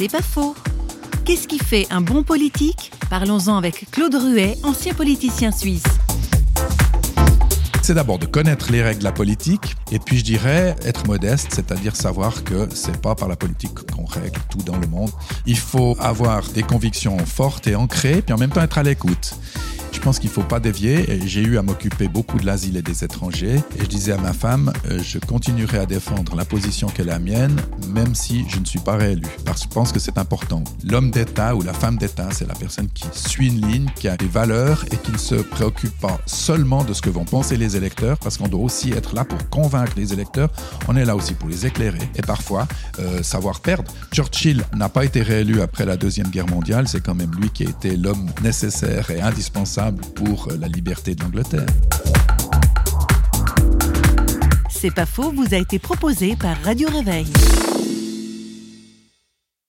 C'est pas faux. Qu'est-ce qui fait un bon politique? Parlons-en avec Claude Ruet, ancien politicien suisse. C'est d'abord de connaître les règles de la politique et puis je dirais être modeste, c'est-à-dire savoir que c'est pas par la politique qu'on règle tout dans le monde. Il faut avoir des convictions fortes et ancrées puis en même temps être à l'écoute. Je pense qu'il ne faut pas dévier. J'ai eu à m'occuper beaucoup de l'asile et des étrangers. Et je disais à ma femme, euh, je continuerai à défendre la position qui est la mienne, même si je ne suis pas réélu. Parce que je pense que c'est important. L'homme d'État ou la femme d'État, c'est la personne qui suit une ligne, qui a des valeurs et qui ne se préoccupe pas seulement de ce que vont penser les électeurs, parce qu'on doit aussi être là pour convaincre les électeurs. On est là aussi pour les éclairer et parfois euh, savoir perdre. Churchill n'a pas été réélu après la Deuxième Guerre mondiale. C'est quand même lui qui a été l'homme nécessaire et indispensable pour la liberté de l'Angleterre. C'est pas faux, vous a été proposé par Radio Réveil.